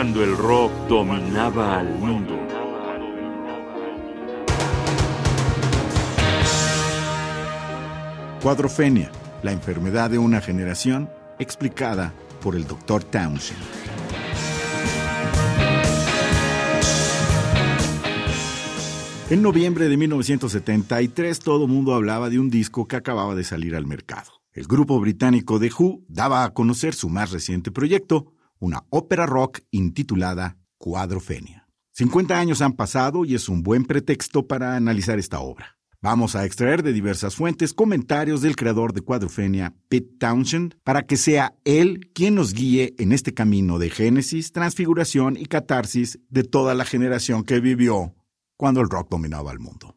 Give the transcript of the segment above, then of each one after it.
cuando el rock dominaba al mundo. Cuadrofenia, la enfermedad de una generación explicada por el Dr. Townshend. En noviembre de 1973 todo el mundo hablaba de un disco que acababa de salir al mercado. El grupo británico The Who daba a conocer su más reciente proyecto, una ópera rock intitulada Cuadrofenia. 50 años han pasado y es un buen pretexto para analizar esta obra. Vamos a extraer de diversas fuentes comentarios del creador de Cuadrofenia, Pete Townshend, para que sea él quien nos guíe en este camino de génesis, transfiguración y catarsis de toda la generación que vivió cuando el rock dominaba el mundo.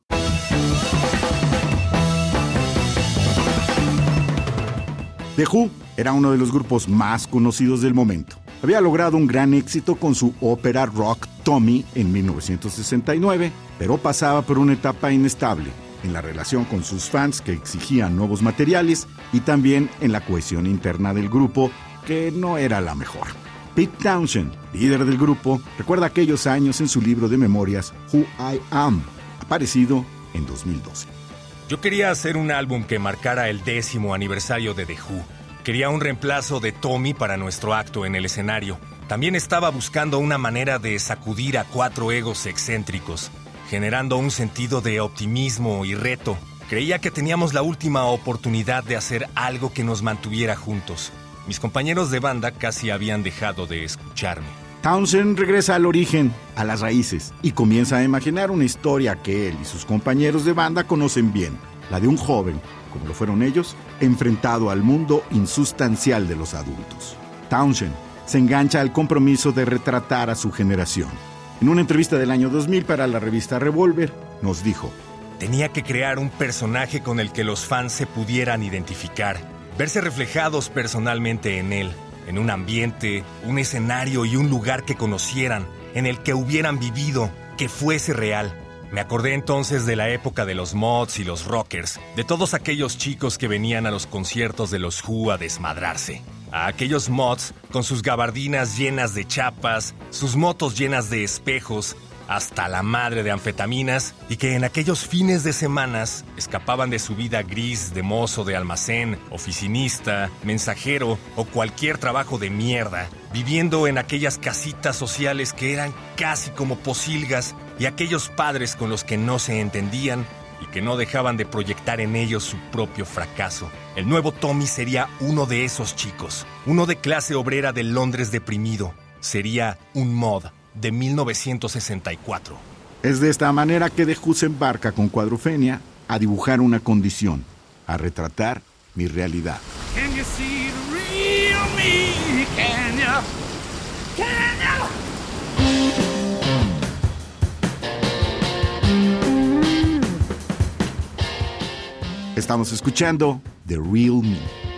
The Who era uno de los grupos más conocidos del momento. Había logrado un gran éxito con su ópera rock Tommy en 1969, pero pasaba por una etapa inestable en la relación con sus fans que exigían nuevos materiales y también en la cohesión interna del grupo que no era la mejor. Pete Townshend, líder del grupo, recuerda aquellos años en su libro de memorias Who I Am, aparecido en 2012. Yo quería hacer un álbum que marcara el décimo aniversario de The Who. Quería un reemplazo de Tommy para nuestro acto en el escenario. También estaba buscando una manera de sacudir a cuatro egos excéntricos, generando un sentido de optimismo y reto. Creía que teníamos la última oportunidad de hacer algo que nos mantuviera juntos. Mis compañeros de banda casi habían dejado de escucharme. Townsend regresa al origen, a las raíces, y comienza a imaginar una historia que él y sus compañeros de banda conocen bien, la de un joven, como lo fueron ellos, enfrentado al mundo insustancial de los adultos. Townshend se engancha al compromiso de retratar a su generación. En una entrevista del año 2000 para la revista Revolver, nos dijo, Tenía que crear un personaje con el que los fans se pudieran identificar, verse reflejados personalmente en él en un ambiente, un escenario y un lugar que conocieran, en el que hubieran vivido, que fuese real. Me acordé entonces de la época de los mods y los rockers, de todos aquellos chicos que venían a los conciertos de los Who a desmadrarse. A aquellos mods con sus gabardinas llenas de chapas, sus motos llenas de espejos, hasta la madre de anfetaminas y que en aquellos fines de semanas escapaban de su vida gris de mozo de almacén, oficinista, mensajero o cualquier trabajo de mierda, viviendo en aquellas casitas sociales que eran casi como posilgas y aquellos padres con los que no se entendían y que no dejaban de proyectar en ellos su propio fracaso. El nuevo Tommy sería uno de esos chicos, uno de clase obrera de Londres deprimido. Sería un mod de 1964. Es de esta manera que De se embarca con Cuadrofenia a dibujar una condición, a retratar mi realidad. Estamos escuchando The Real Me.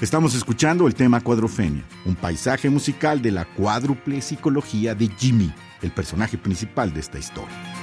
Estamos escuchando el tema Cuadrofenia, un paisaje musical de la cuádruple psicología de Jimmy, el personaje principal de esta historia.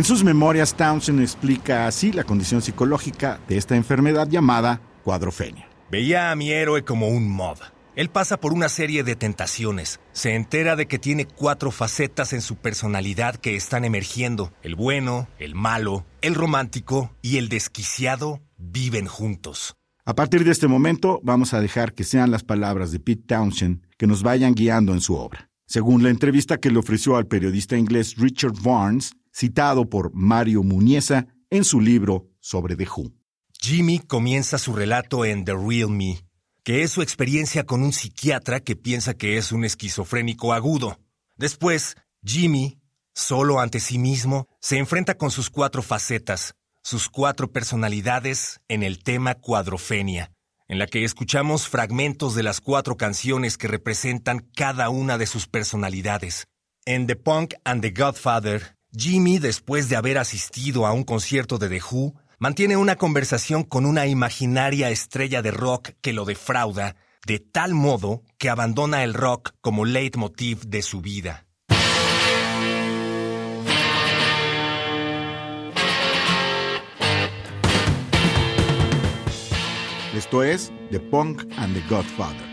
En sus memorias, Townsend explica así la condición psicológica de esta enfermedad llamada cuadrofenia. Veía a mi héroe como un mob. Él pasa por una serie de tentaciones. Se entera de que tiene cuatro facetas en su personalidad que están emergiendo. El bueno, el malo, el romántico y el desquiciado viven juntos. A partir de este momento, vamos a dejar que sean las palabras de Pete Townshend que nos vayan guiando en su obra. Según la entrevista que le ofreció al periodista inglés Richard Barnes, citado por Mario Muniesa en su libro sobre The Who. Jimmy comienza su relato en The Real Me, que es su experiencia con un psiquiatra que piensa que es un esquizofrénico agudo. Después, Jimmy, solo ante sí mismo, se enfrenta con sus cuatro facetas, sus cuatro personalidades en el tema cuadrofenia, en la que escuchamos fragmentos de las cuatro canciones que representan cada una de sus personalidades. En The Punk and the Godfather, Jimmy, después de haber asistido a un concierto de The Who, mantiene una conversación con una imaginaria estrella de rock que lo defrauda, de tal modo que abandona el rock como leitmotiv de su vida. Esto es The Punk and the Godfather.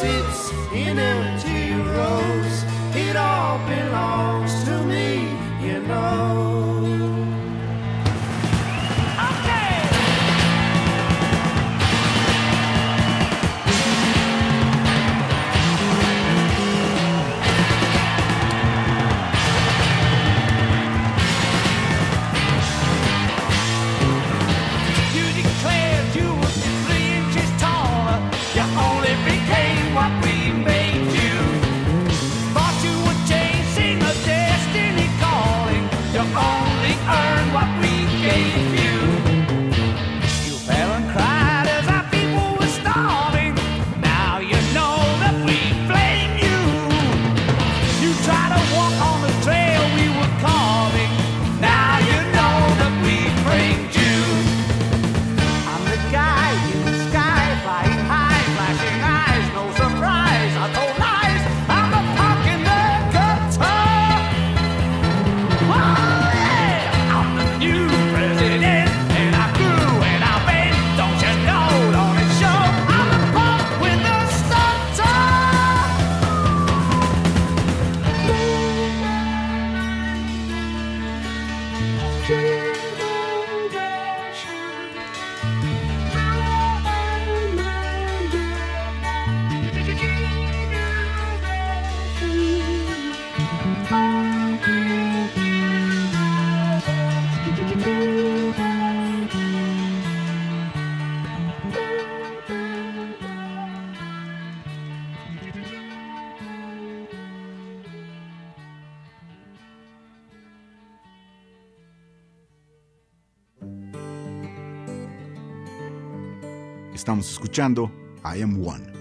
sits in empty rows. It all belongs to me, you know. Estamos escuchando I Am One.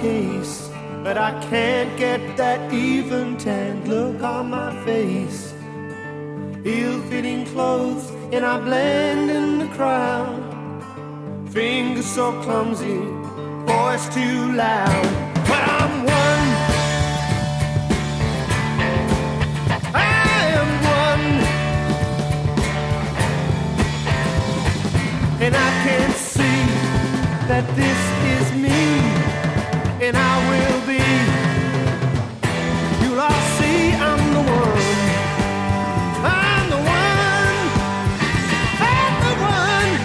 Case, but I can't get that even tanned look on my face. Ill-fitting clothes, and I blend in the crowd. Fingers so clumsy, voice too loud. But I'm one. I am one. And I can see that this is me. And I will be. See I'm the one. I'm the one. I'm the one.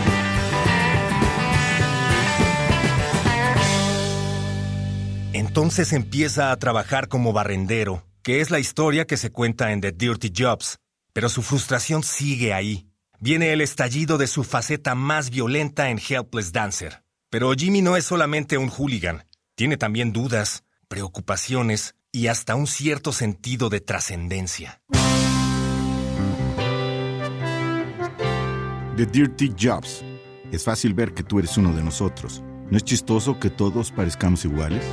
Entonces empieza a trabajar como barrendero, que es la historia que se cuenta en The Dirty Jobs. Pero su frustración sigue ahí. Viene el estallido de su faceta más violenta en Helpless Dancer. Pero Jimmy no es solamente un hooligan. Tiene también dudas, preocupaciones y hasta un cierto sentido de trascendencia. The Dirty Jobs. Es fácil ver que tú eres uno de nosotros. ¿No es chistoso que todos parezcamos iguales?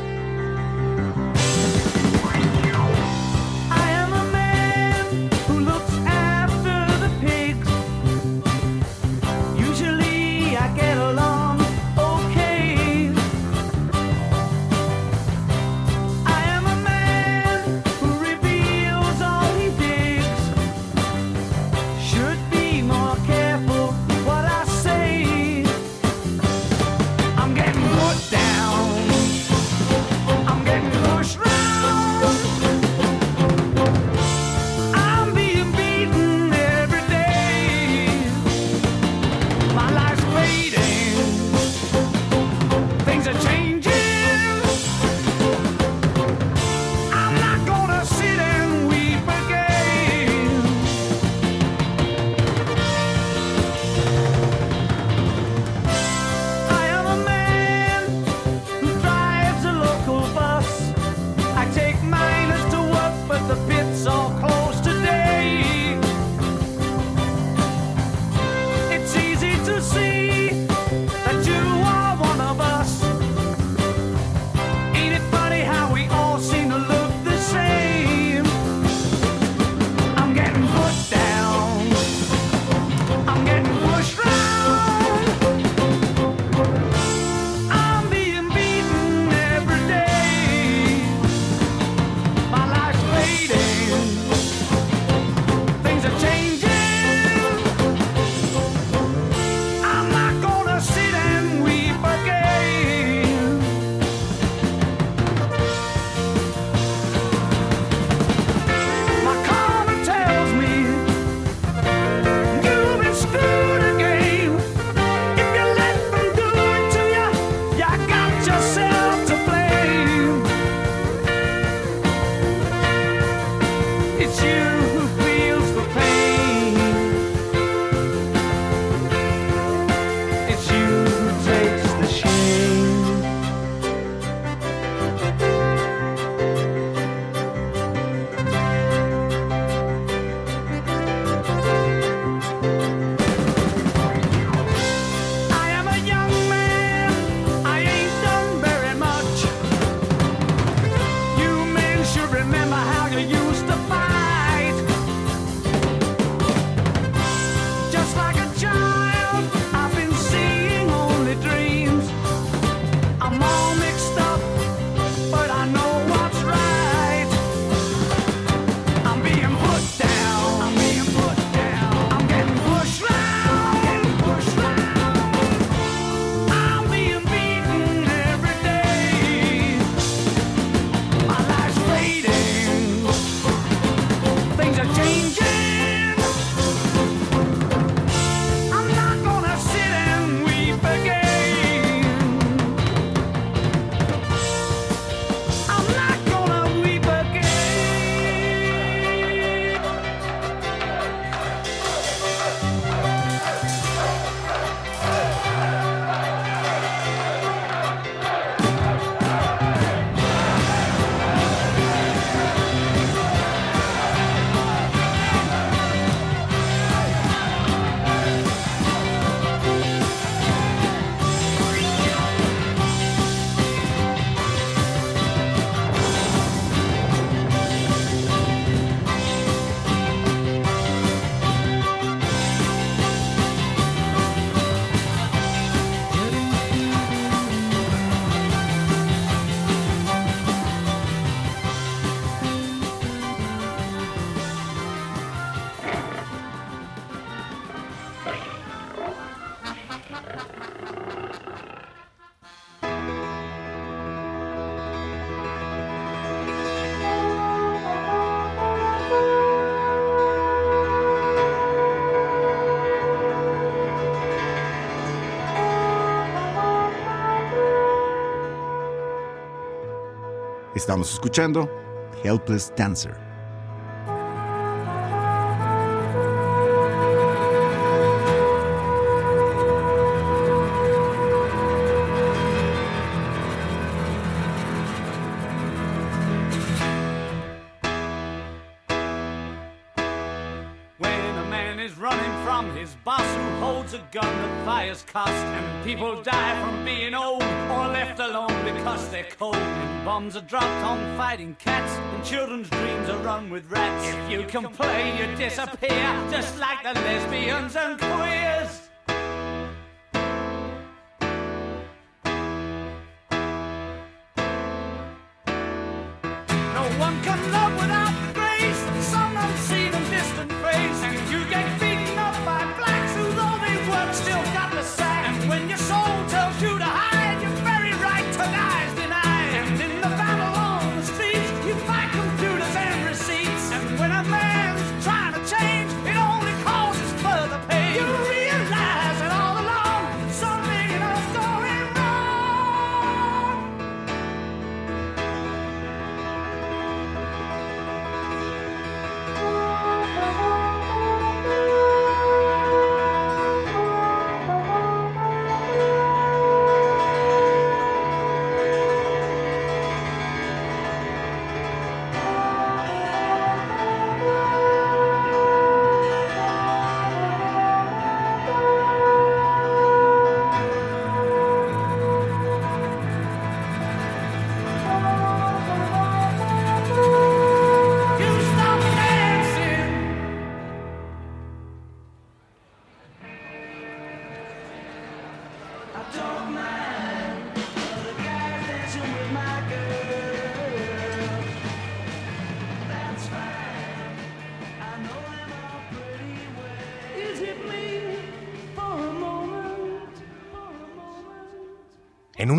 Estamos escuchando Helpless Dancer. With rats. If you complain, you disappear, just like the lesbians and queers.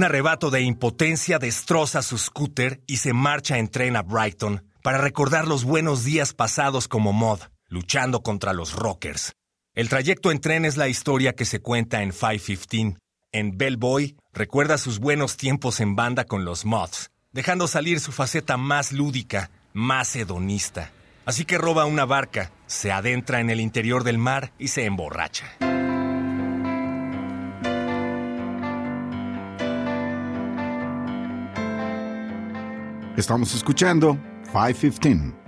Un arrebato de impotencia destroza su scooter y se marcha en tren a Brighton para recordar los buenos días pasados como mod, luchando contra los rockers. El trayecto en tren es la historia que se cuenta en 515. En Bellboy recuerda sus buenos tiempos en banda con los mods, dejando salir su faceta más lúdica, más hedonista. Así que roba una barca, se adentra en el interior del mar y se emborracha. Estamos escuchando 515.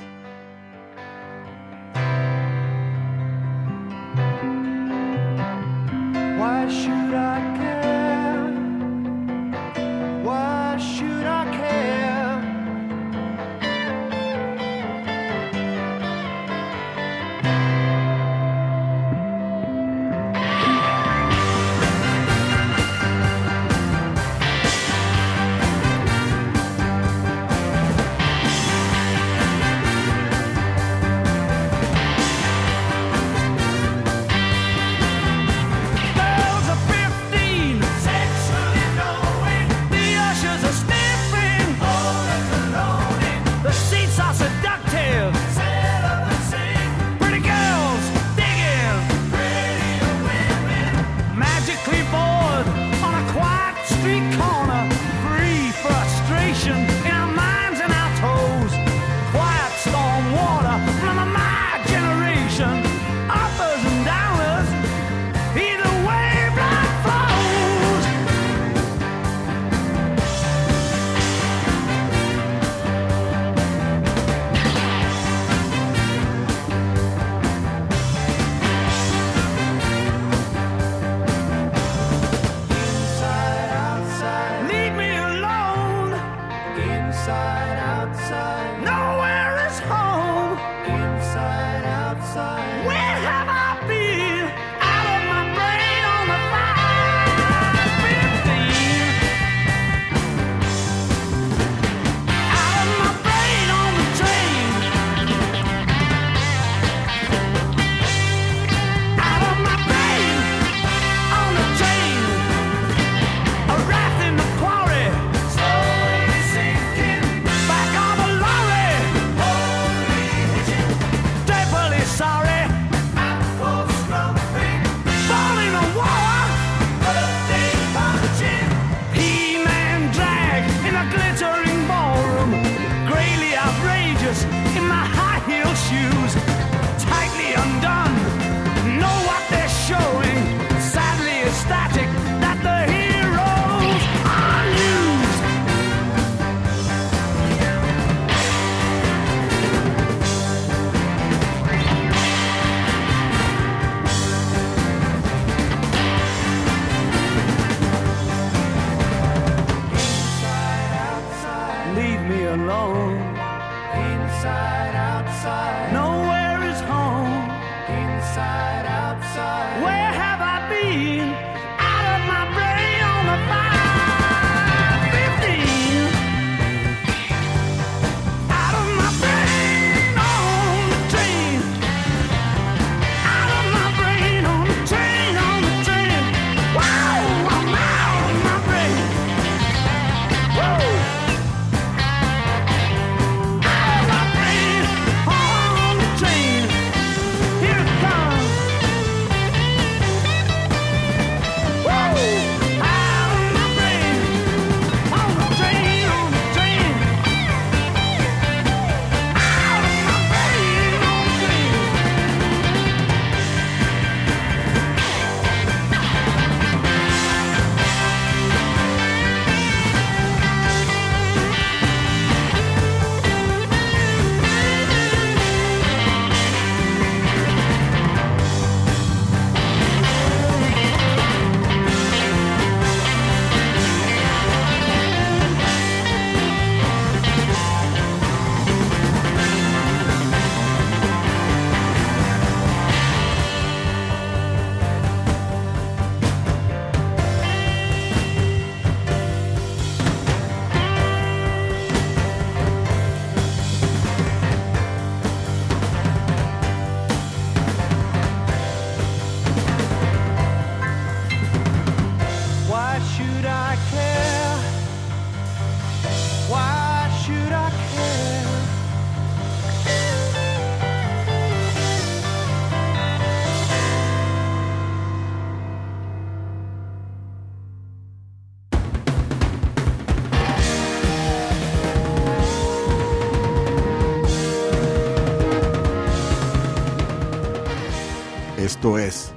Esto es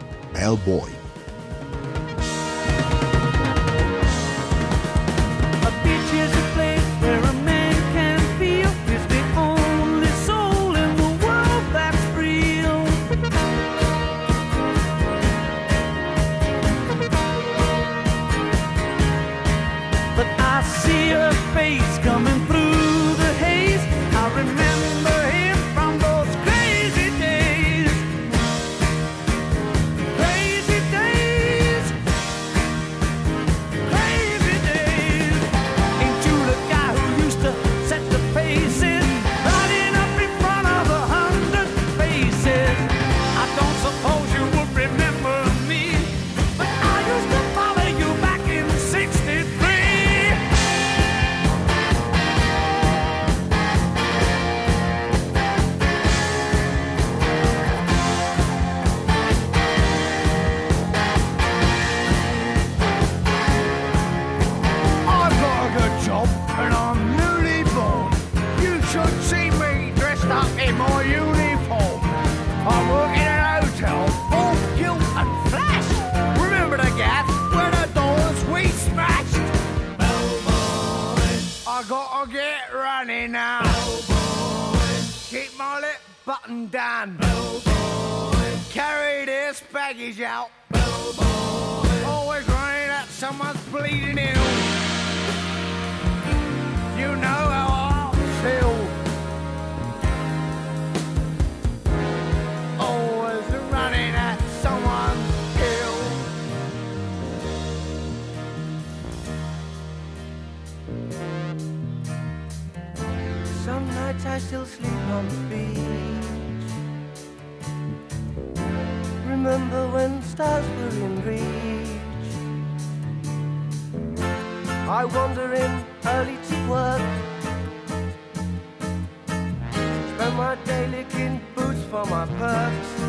button down. Bellboy. Carry this baggage out. Bellboy. Always running at someone's bleeding ill. You know how I feel. Always running at someone's ill. Some nights I still sleep on the beach. Remember when stars were in reach. I wander in early to work. Spend my day licking boots for my perks.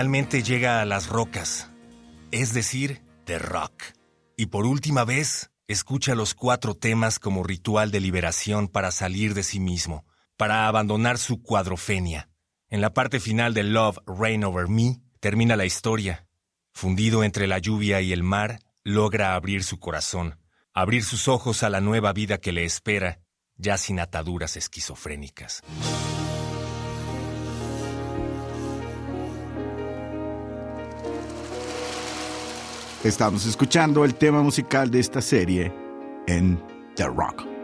Finalmente llega a las rocas, es decir, The Rock. Y por última vez, escucha los cuatro temas como ritual de liberación para salir de sí mismo, para abandonar su cuadrofenia. En la parte final de Love Rain Over Me termina la historia. Fundido entre la lluvia y el mar, logra abrir su corazón, abrir sus ojos a la nueva vida que le espera, ya sin ataduras esquizofrénicas. Estamos escuchando el tema musical de esta serie en The Rock.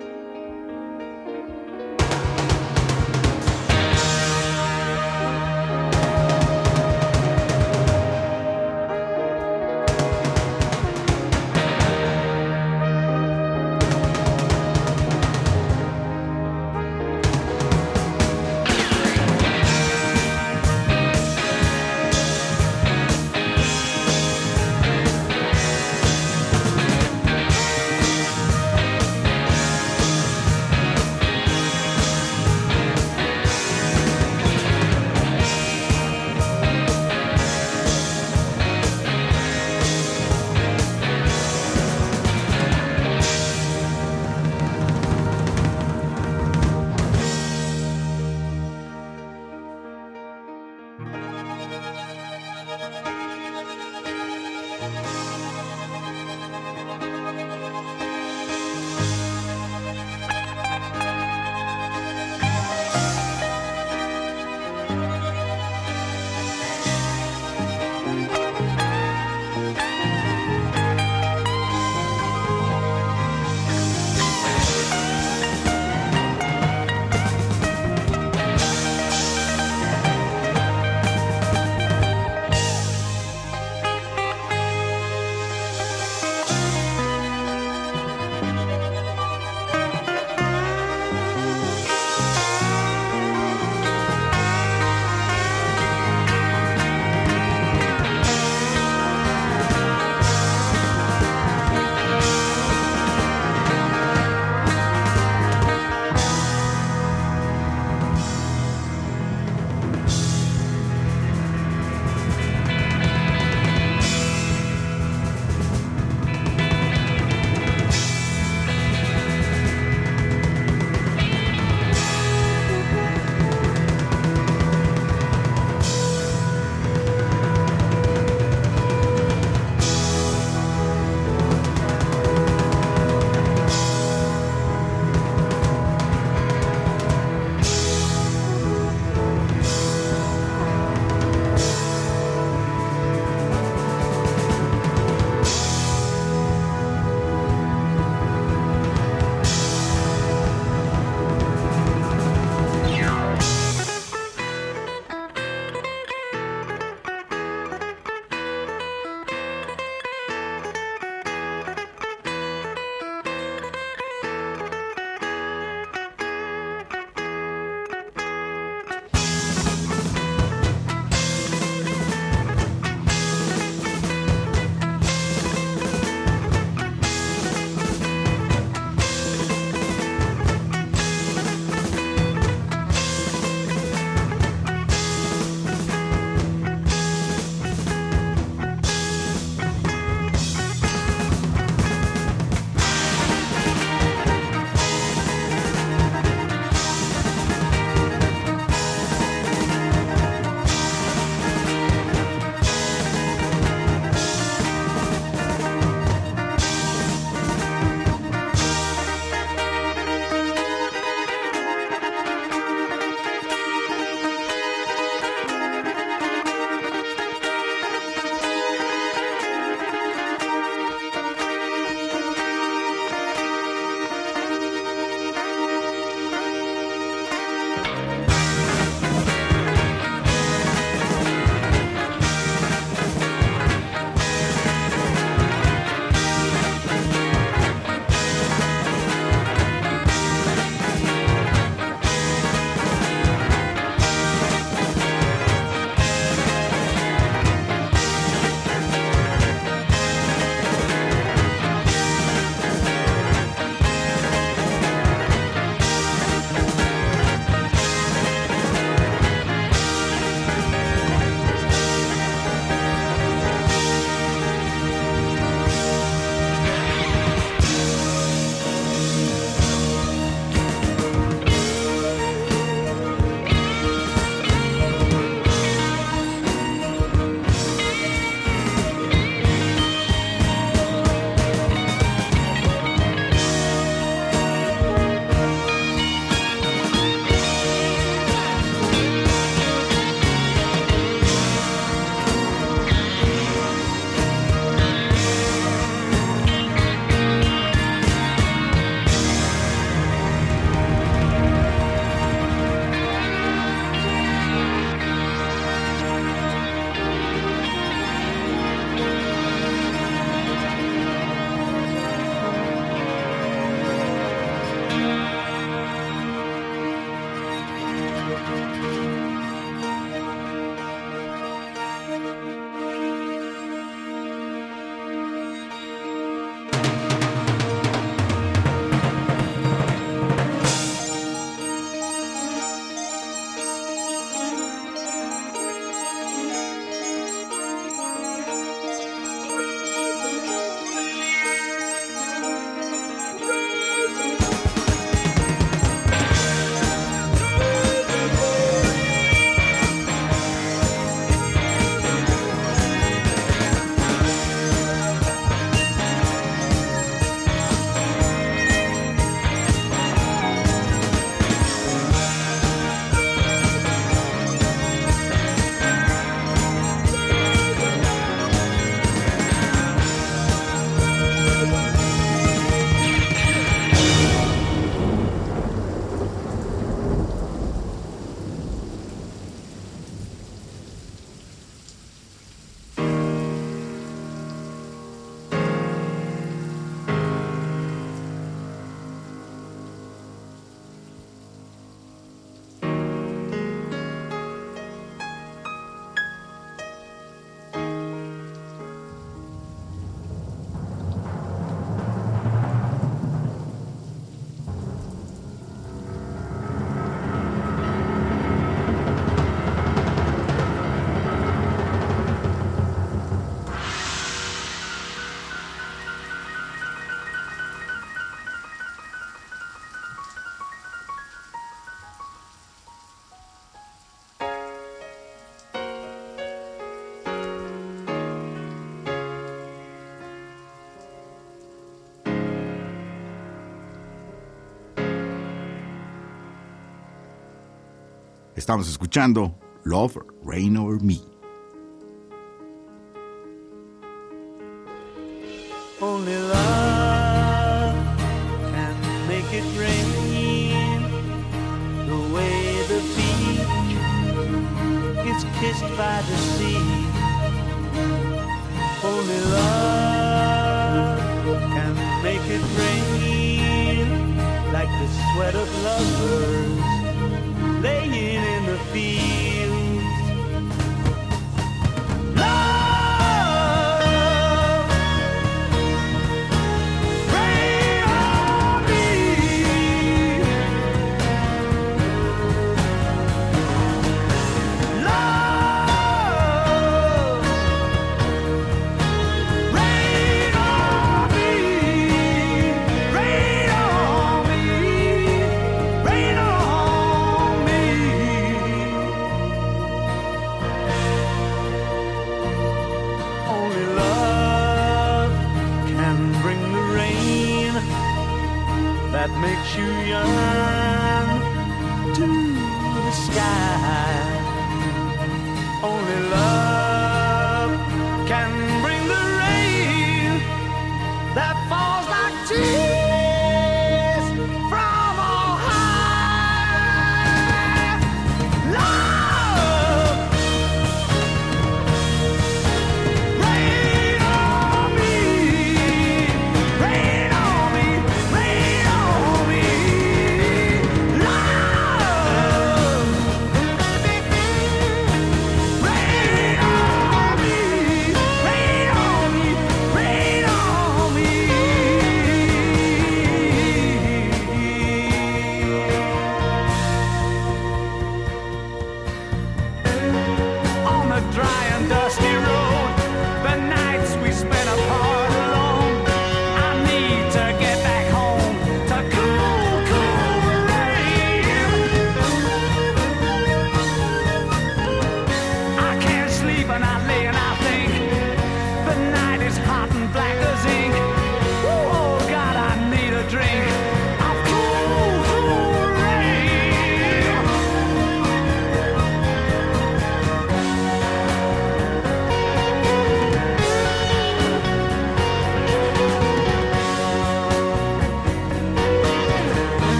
Estamos escuchando Love Rain Over Me.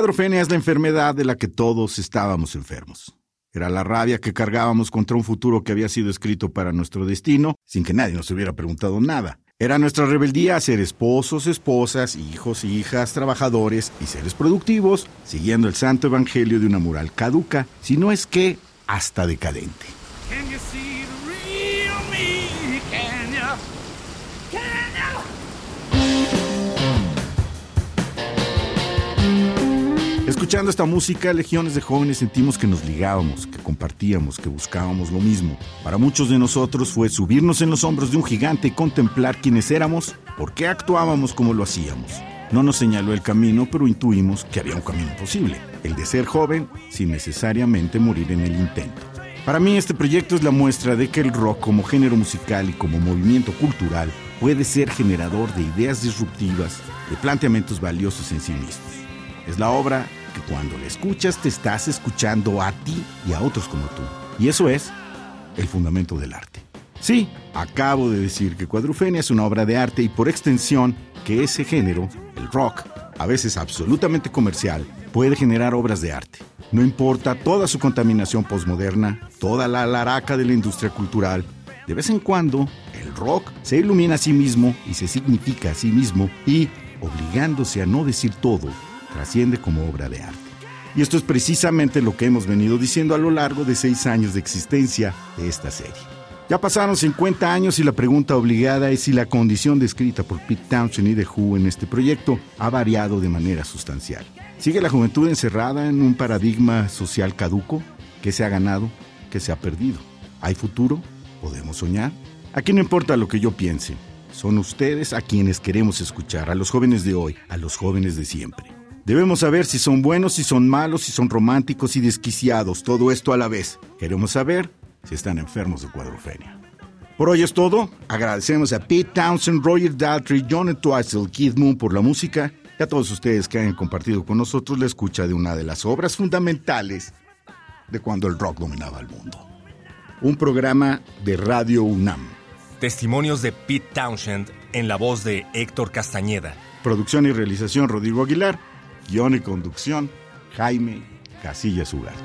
Cuadrofenia es la enfermedad de la que todos estábamos enfermos. Era la rabia que cargábamos contra un futuro que había sido escrito para nuestro destino, sin que nadie nos hubiera preguntado nada. Era nuestra rebeldía ser esposos, esposas, hijos, hijas, trabajadores y seres productivos, siguiendo el santo evangelio de una moral caduca, si no es que hasta decadente. Escuchando esta música, legiones de jóvenes sentimos que nos ligábamos, que compartíamos, que buscábamos lo mismo. Para muchos de nosotros fue subirnos en los hombros de un gigante y contemplar quiénes éramos, por qué actuábamos como lo hacíamos. No nos señaló el camino, pero intuimos que había un camino posible, el de ser joven sin necesariamente morir en el intento. Para mí este proyecto es la muestra de que el rock como género musical y como movimiento cultural puede ser generador de ideas disruptivas, de planteamientos valiosos en sí mismos. Es la obra que cuando la escuchas te estás escuchando a ti y a otros como tú. Y eso es el fundamento del arte. Sí, acabo de decir que Cuadrufenia es una obra de arte y por extensión que ese género, el rock, a veces absolutamente comercial, puede generar obras de arte. No importa toda su contaminación posmoderna, toda la laraca de la industria cultural, de vez en cuando el rock se ilumina a sí mismo y se significa a sí mismo y, obligándose a no decir todo, trasciende como obra de arte. Y esto es precisamente lo que hemos venido diciendo a lo largo de seis años de existencia de esta serie. Ya pasaron 50 años y la pregunta obligada es si la condición descrita por Pete Townshend y The Who en este proyecto ha variado de manera sustancial. ¿Sigue la juventud encerrada en un paradigma social caduco? ¿Qué se ha ganado? ¿Qué se ha perdido? ¿Hay futuro? ¿Podemos soñar? Aquí no importa lo que yo piense. Son ustedes a quienes queremos escuchar, a los jóvenes de hoy, a los jóvenes de siempre. Debemos saber si son buenos, si son malos, si son románticos y desquiciados, todo esto a la vez. Queremos saber si están enfermos de cuadrofenia. Por hoy es todo. Agradecemos a Pete Townsend, Roger Daltrey, John Twice, Keith Moon por la música y a todos ustedes que han compartido con nosotros la escucha de una de las obras fundamentales de cuando el rock dominaba el mundo. Un programa de Radio UNAM. Testimonios de Pete Townshend en la voz de Héctor Castañeda. Producción y realización Rodrigo Aguilar. Guión y conducción, Jaime Casillas Ugarte.